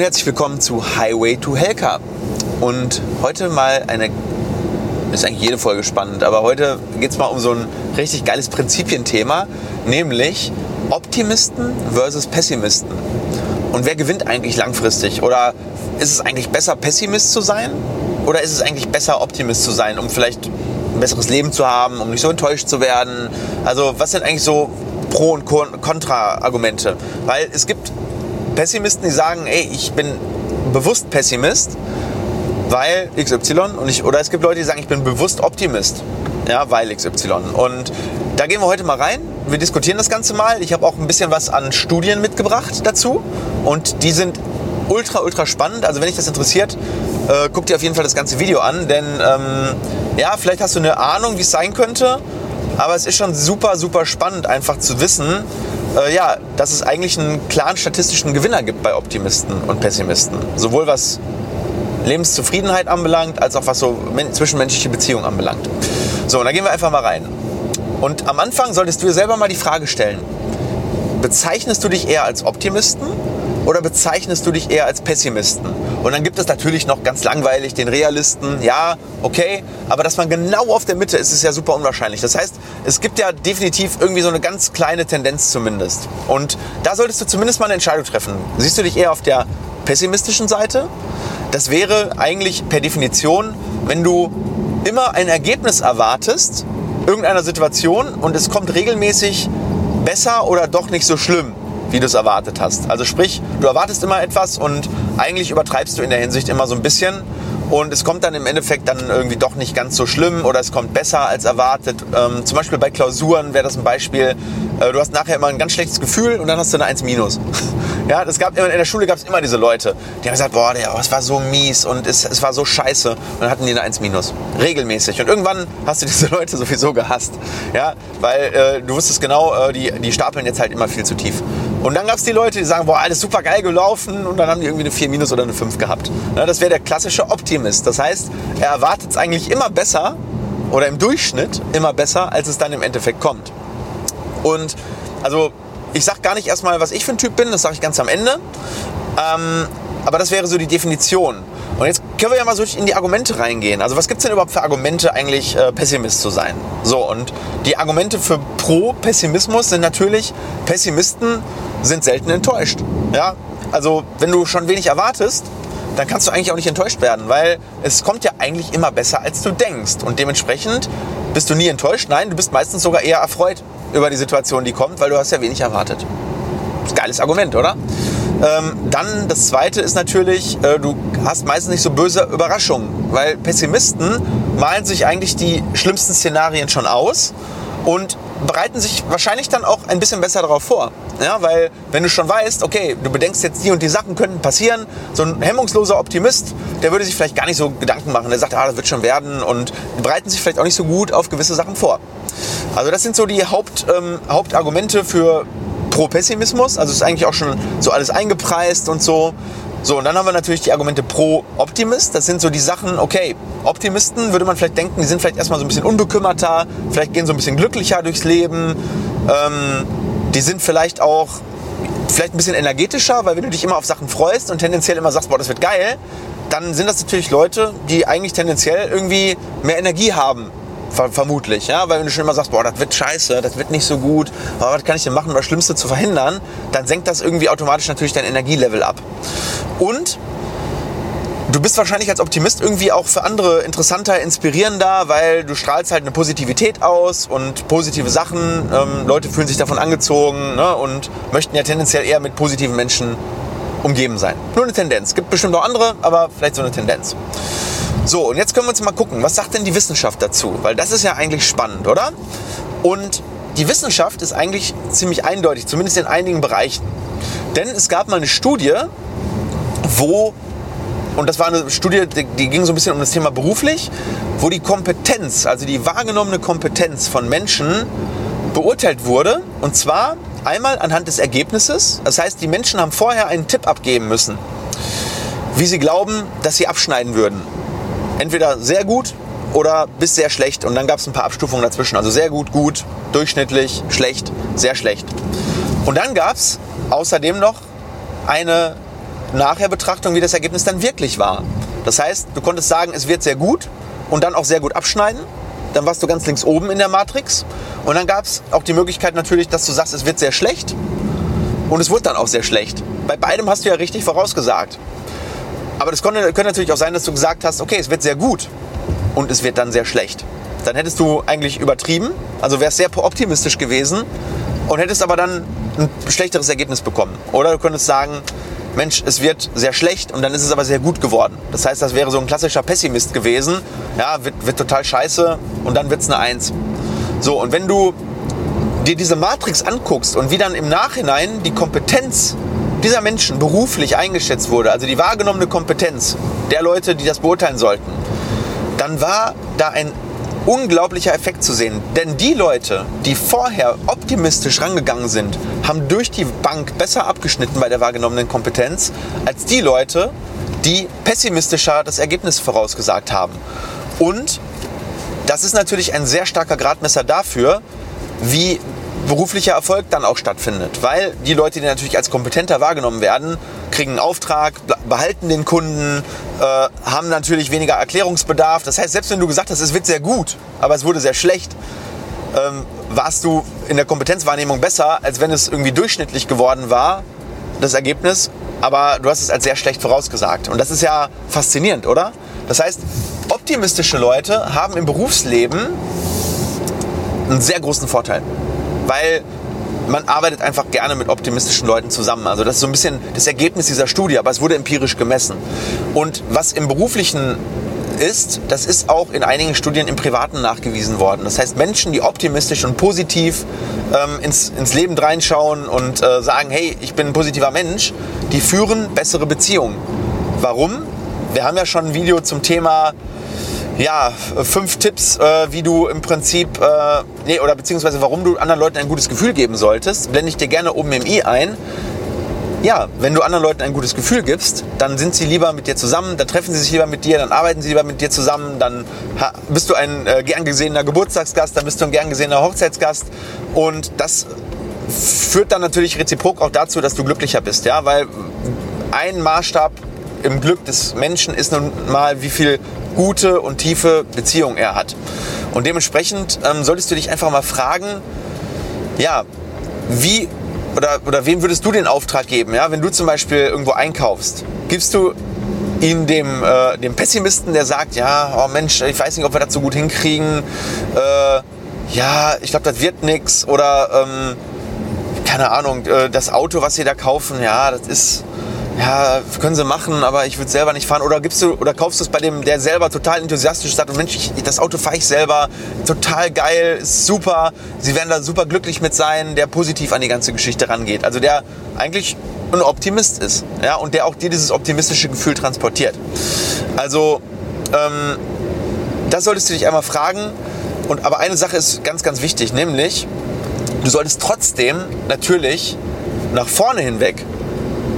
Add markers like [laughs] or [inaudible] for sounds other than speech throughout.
und herzlich willkommen zu Highway to Helka. Und heute mal eine, ist eigentlich jede Folge spannend, aber heute geht es mal um so ein richtig geiles Prinzipienthema, nämlich Optimisten versus Pessimisten. Und wer gewinnt eigentlich langfristig? Oder ist es eigentlich besser, Pessimist zu sein? Oder ist es eigentlich besser, Optimist zu sein, um vielleicht ein besseres Leben zu haben, um nicht so enttäuscht zu werden? Also was sind eigentlich so Pro- und Kontra-Argumente? Weil es gibt Pessimisten, die sagen, ey, ich bin bewusst Pessimist, weil XY. Und ich, oder es gibt Leute, die sagen, ich bin bewusst Optimist, ja, weil XY. Und da gehen wir heute mal rein. Wir diskutieren das Ganze mal. Ich habe auch ein bisschen was an Studien mitgebracht dazu. Und die sind ultra, ultra spannend. Also wenn dich das interessiert, äh, guck dir auf jeden Fall das ganze Video an. Denn ähm, ja, vielleicht hast du eine Ahnung, wie es sein könnte. Aber es ist schon super, super spannend, einfach zu wissen, äh, ja, dass es eigentlich einen klaren statistischen Gewinner gibt bei Optimisten und Pessimisten. Sowohl was Lebenszufriedenheit anbelangt, als auch was so zwischenmenschliche Beziehungen anbelangt. So, und da gehen wir einfach mal rein. Und am Anfang solltest du dir selber mal die Frage stellen, bezeichnest du dich eher als Optimisten oder bezeichnest du dich eher als Pessimisten? Und dann gibt es natürlich noch ganz langweilig den Realisten, ja, okay, aber dass man genau auf der Mitte ist, ist ja super unwahrscheinlich. Das heißt, es gibt ja definitiv irgendwie so eine ganz kleine Tendenz zumindest. Und da solltest du zumindest mal eine Entscheidung treffen. Siehst du dich eher auf der pessimistischen Seite? Das wäre eigentlich per Definition, wenn du immer ein Ergebnis erwartest, irgendeiner Situation und es kommt regelmäßig besser oder doch nicht so schlimm wie du es erwartet hast. Also sprich, du erwartest immer etwas und eigentlich übertreibst du in der Hinsicht immer so ein bisschen und es kommt dann im Endeffekt dann irgendwie doch nicht ganz so schlimm oder es kommt besser als erwartet. Ähm, zum Beispiel bei Klausuren wäre das ein Beispiel. Äh, du hast nachher immer ein ganz schlechtes Gefühl und dann hast du eine 1 minus. [laughs] ja, das gab in der Schule gab es immer diese Leute, die haben gesagt, boah, der, oh, es war so mies und es, es war so scheiße. Und dann hatten die eine 1 minus. Regelmäßig. Und irgendwann hast du diese [laughs] Leute sowieso gehasst. Ja, weil äh, du wusstest genau, äh, die, die stapeln jetzt halt immer viel zu tief. Und dann gab es die Leute, die sagen, boah, alles super geil gelaufen und dann haben die irgendwie eine 4 minus oder eine 5 gehabt. Ja, das wäre der klassische Optimist. Das heißt, er erwartet es eigentlich immer besser oder im Durchschnitt immer besser, als es dann im Endeffekt kommt. Und also ich sage gar nicht erstmal, was ich für ein Typ bin, das sage ich ganz am Ende. Ähm, aber das wäre so die Definition. Und jetzt können wir ja mal so in die Argumente reingehen. Also was gibt es denn überhaupt für Argumente eigentlich, äh, Pessimist zu sein? So, und die Argumente für Pro-Pessimismus sind natürlich, Pessimisten sind selten enttäuscht. Ja, also wenn du schon wenig erwartest, dann kannst du eigentlich auch nicht enttäuscht werden, weil es kommt ja eigentlich immer besser, als du denkst. Und dementsprechend bist du nie enttäuscht. Nein, du bist meistens sogar eher erfreut über die Situation, die kommt, weil du hast ja wenig erwartet. Geiles Argument, oder? Ähm, dann das zweite ist natürlich, äh, du hast meistens nicht so böse Überraschungen, weil Pessimisten malen sich eigentlich die schlimmsten Szenarien schon aus und bereiten sich wahrscheinlich dann auch ein bisschen besser darauf vor. Ja, weil wenn du schon weißt, okay, du bedenkst jetzt die und die Sachen könnten passieren, so ein hemmungsloser Optimist, der würde sich vielleicht gar nicht so Gedanken machen. Der sagt, ah, das wird schon werden und bereiten sich vielleicht auch nicht so gut auf gewisse Sachen vor. Also das sind so die Haupt, ähm, Hauptargumente für Pro-Pessimismus. Also ist eigentlich auch schon so alles eingepreist und so. So, und dann haben wir natürlich die Argumente pro Optimist. Das sind so die Sachen, okay, Optimisten würde man vielleicht denken, die sind vielleicht erstmal so ein bisschen unbekümmerter, vielleicht gehen so ein bisschen glücklicher durchs Leben. Ähm, die sind vielleicht auch vielleicht ein bisschen energetischer, weil wenn du dich immer auf Sachen freust und tendenziell immer sagst, boah, das wird geil, dann sind das natürlich Leute, die eigentlich tendenziell irgendwie mehr Energie haben vermutlich, ja, weil wenn du schon immer sagst, boah, das wird scheiße, das wird nicht so gut, aber was kann ich denn machen, um das Schlimmste zu verhindern, dann senkt das irgendwie automatisch natürlich dein Energielevel ab. Und du bist wahrscheinlich als Optimist irgendwie auch für andere interessanter, inspirierender, weil du strahlst halt eine Positivität aus und positive Sachen. Ähm, Leute fühlen sich davon angezogen ne, und möchten ja tendenziell eher mit positiven Menschen umgeben sein. Nur eine Tendenz. Gibt bestimmt auch andere, aber vielleicht so eine Tendenz. So, und jetzt können wir uns mal gucken, was sagt denn die Wissenschaft dazu? Weil das ist ja eigentlich spannend, oder? Und die Wissenschaft ist eigentlich ziemlich eindeutig, zumindest in einigen Bereichen. Denn es gab mal eine Studie, wo, und das war eine Studie, die ging so ein bisschen um das Thema beruflich, wo die Kompetenz, also die wahrgenommene Kompetenz von Menschen beurteilt wurde. Und zwar einmal anhand des Ergebnisses. Das heißt, die Menschen haben vorher einen Tipp abgeben müssen, wie sie glauben, dass sie abschneiden würden entweder sehr gut oder bis sehr schlecht. Und dann gab es ein paar Abstufungen dazwischen. Also sehr gut, gut, durchschnittlich, schlecht, sehr schlecht. Und dann gab es außerdem noch eine Nachherbetrachtung, wie das Ergebnis dann wirklich war. Das heißt, du konntest sagen, es wird sehr gut und dann auch sehr gut abschneiden. Dann warst du ganz links oben in der Matrix. Und dann gab es auch die Möglichkeit natürlich, dass du sagst, es wird sehr schlecht. Und es wurde dann auch sehr schlecht. Bei beidem hast du ja richtig vorausgesagt. Aber das könnte, könnte natürlich auch sein, dass du gesagt hast, okay, es wird sehr gut und es wird dann sehr schlecht. Dann hättest du eigentlich übertrieben, also wärst sehr optimistisch gewesen und hättest aber dann ein schlechteres Ergebnis bekommen. Oder du könntest sagen, Mensch, es wird sehr schlecht und dann ist es aber sehr gut geworden. Das heißt, das wäre so ein klassischer Pessimist gewesen. Ja, wird, wird total scheiße und dann wird es eine Eins. So, und wenn du dir diese Matrix anguckst und wie dann im Nachhinein die Kompetenz dieser Menschen beruflich eingeschätzt wurde, also die wahrgenommene Kompetenz der Leute, die das beurteilen sollten, dann war da ein unglaublicher Effekt zu sehen. Denn die Leute, die vorher optimistisch rangegangen sind, haben durch die Bank besser abgeschnitten bei der wahrgenommenen Kompetenz, als die Leute, die pessimistischer das Ergebnis vorausgesagt haben. Und das ist natürlich ein sehr starker Gradmesser dafür, wie beruflicher Erfolg dann auch stattfindet. Weil die Leute, die natürlich als kompetenter wahrgenommen werden, kriegen einen Auftrag, behalten den Kunden, äh, haben natürlich weniger Erklärungsbedarf. Das heißt, selbst wenn du gesagt hast, es wird sehr gut, aber es wurde sehr schlecht, ähm, warst du in der Kompetenzwahrnehmung besser, als wenn es irgendwie durchschnittlich geworden war, das Ergebnis. Aber du hast es als sehr schlecht vorausgesagt. Und das ist ja faszinierend, oder? Das heißt, optimistische Leute haben im Berufsleben einen sehr großen Vorteil weil man arbeitet einfach gerne mit optimistischen Leuten zusammen. Also das ist so ein bisschen das Ergebnis dieser Studie, aber es wurde empirisch gemessen. Und was im beruflichen ist, das ist auch in einigen Studien im Privaten nachgewiesen worden. Das heißt, Menschen, die optimistisch und positiv ähm, ins, ins Leben reinschauen und äh, sagen, hey, ich bin ein positiver Mensch, die führen bessere Beziehungen. Warum? Wir haben ja schon ein Video zum Thema ja, fünf Tipps, äh, wie du im Prinzip, äh, nee, oder beziehungsweise warum du anderen Leuten ein gutes Gefühl geben solltest, blende ich dir gerne oben im i ein. Ja, wenn du anderen Leuten ein gutes Gefühl gibst, dann sind sie lieber mit dir zusammen, dann treffen sie sich lieber mit dir, dann arbeiten sie lieber mit dir zusammen, dann bist du ein äh, gern gesehener Geburtstagsgast, dann bist du ein gern gesehener Hochzeitsgast und das führt dann natürlich reziprok auch dazu, dass du glücklicher bist, ja, weil ein Maßstab im Glück des Menschen ist nun mal, wie viel gute und tiefe Beziehung er hat. Und dementsprechend ähm, solltest du dich einfach mal fragen, ja, wie oder, oder wem würdest du den Auftrag geben, ja, wenn du zum Beispiel irgendwo einkaufst? Gibst du ihn dem, äh, dem Pessimisten, der sagt, ja, oh Mensch, ich weiß nicht, ob wir das so gut hinkriegen, äh, ja, ich glaube, das wird nichts oder ähm, keine Ahnung, äh, das Auto, was sie da kaufen, ja, das ist ja, können sie machen, aber ich würde selber nicht fahren. Oder gibst du oder kaufst du es bei dem, der selber total enthusiastisch sagt, Mensch, ich, das Auto fahre ich selber, total geil, super. Sie werden da super glücklich mit sein, der positiv an die ganze Geschichte rangeht. Also der eigentlich ein Optimist ist, ja, und der auch dir dieses optimistische Gefühl transportiert. Also ähm, das solltest du dich einmal fragen. Und aber eine Sache ist ganz, ganz wichtig, nämlich du solltest trotzdem natürlich nach vorne hinweg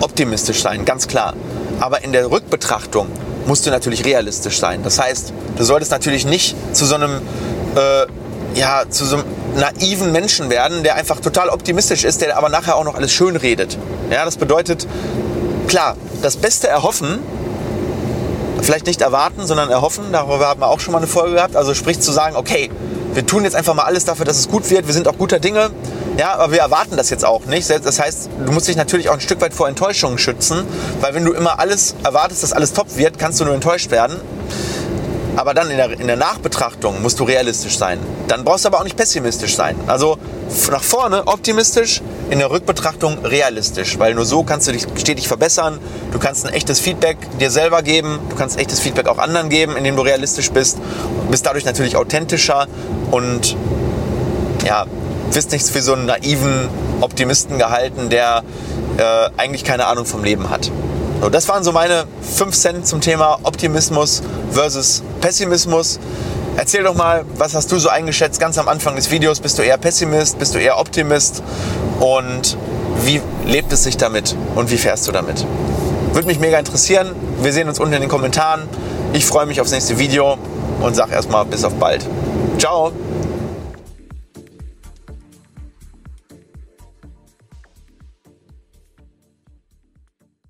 optimistisch sein, ganz klar. Aber in der Rückbetrachtung musst du natürlich realistisch sein. Das heißt, du solltest natürlich nicht zu so einem, äh, ja, zu so einem naiven Menschen werden, der einfach total optimistisch ist, der aber nachher auch noch alles schön redet. Ja, das bedeutet, klar, das Beste erhoffen, vielleicht nicht erwarten, sondern erhoffen, darüber haben wir auch schon mal eine Folge gehabt. Also sprich zu sagen, okay, wir tun jetzt einfach mal alles dafür, dass es gut wird, wir sind auch guter Dinge, ja, aber wir erwarten das jetzt auch nicht. Das heißt, du musst dich natürlich auch ein Stück weit vor Enttäuschungen schützen, weil wenn du immer alles erwartest, dass alles top wird, kannst du nur enttäuscht werden. Aber dann in der, in der Nachbetrachtung musst du realistisch sein. Dann brauchst du aber auch nicht pessimistisch sein. Also nach vorne optimistisch, in der Rückbetrachtung realistisch. Weil nur so kannst du dich stetig verbessern. Du kannst ein echtes Feedback dir selber geben. Du kannst echtes Feedback auch anderen geben, indem du realistisch bist. Bist dadurch natürlich authentischer und ja, wirst nicht für so einen naiven Optimisten gehalten, der äh, eigentlich keine Ahnung vom Leben hat. So, das waren so meine 5 Cent zum Thema Optimismus versus Pessimismus. Erzähl doch mal, was hast du so eingeschätzt ganz am Anfang des Videos? Bist du eher Pessimist? Bist du eher Optimist? Und wie lebt es sich damit? Und wie fährst du damit? Würde mich mega interessieren. Wir sehen uns unten in den Kommentaren. Ich freue mich aufs nächste Video und sage erstmal bis auf bald. Ciao!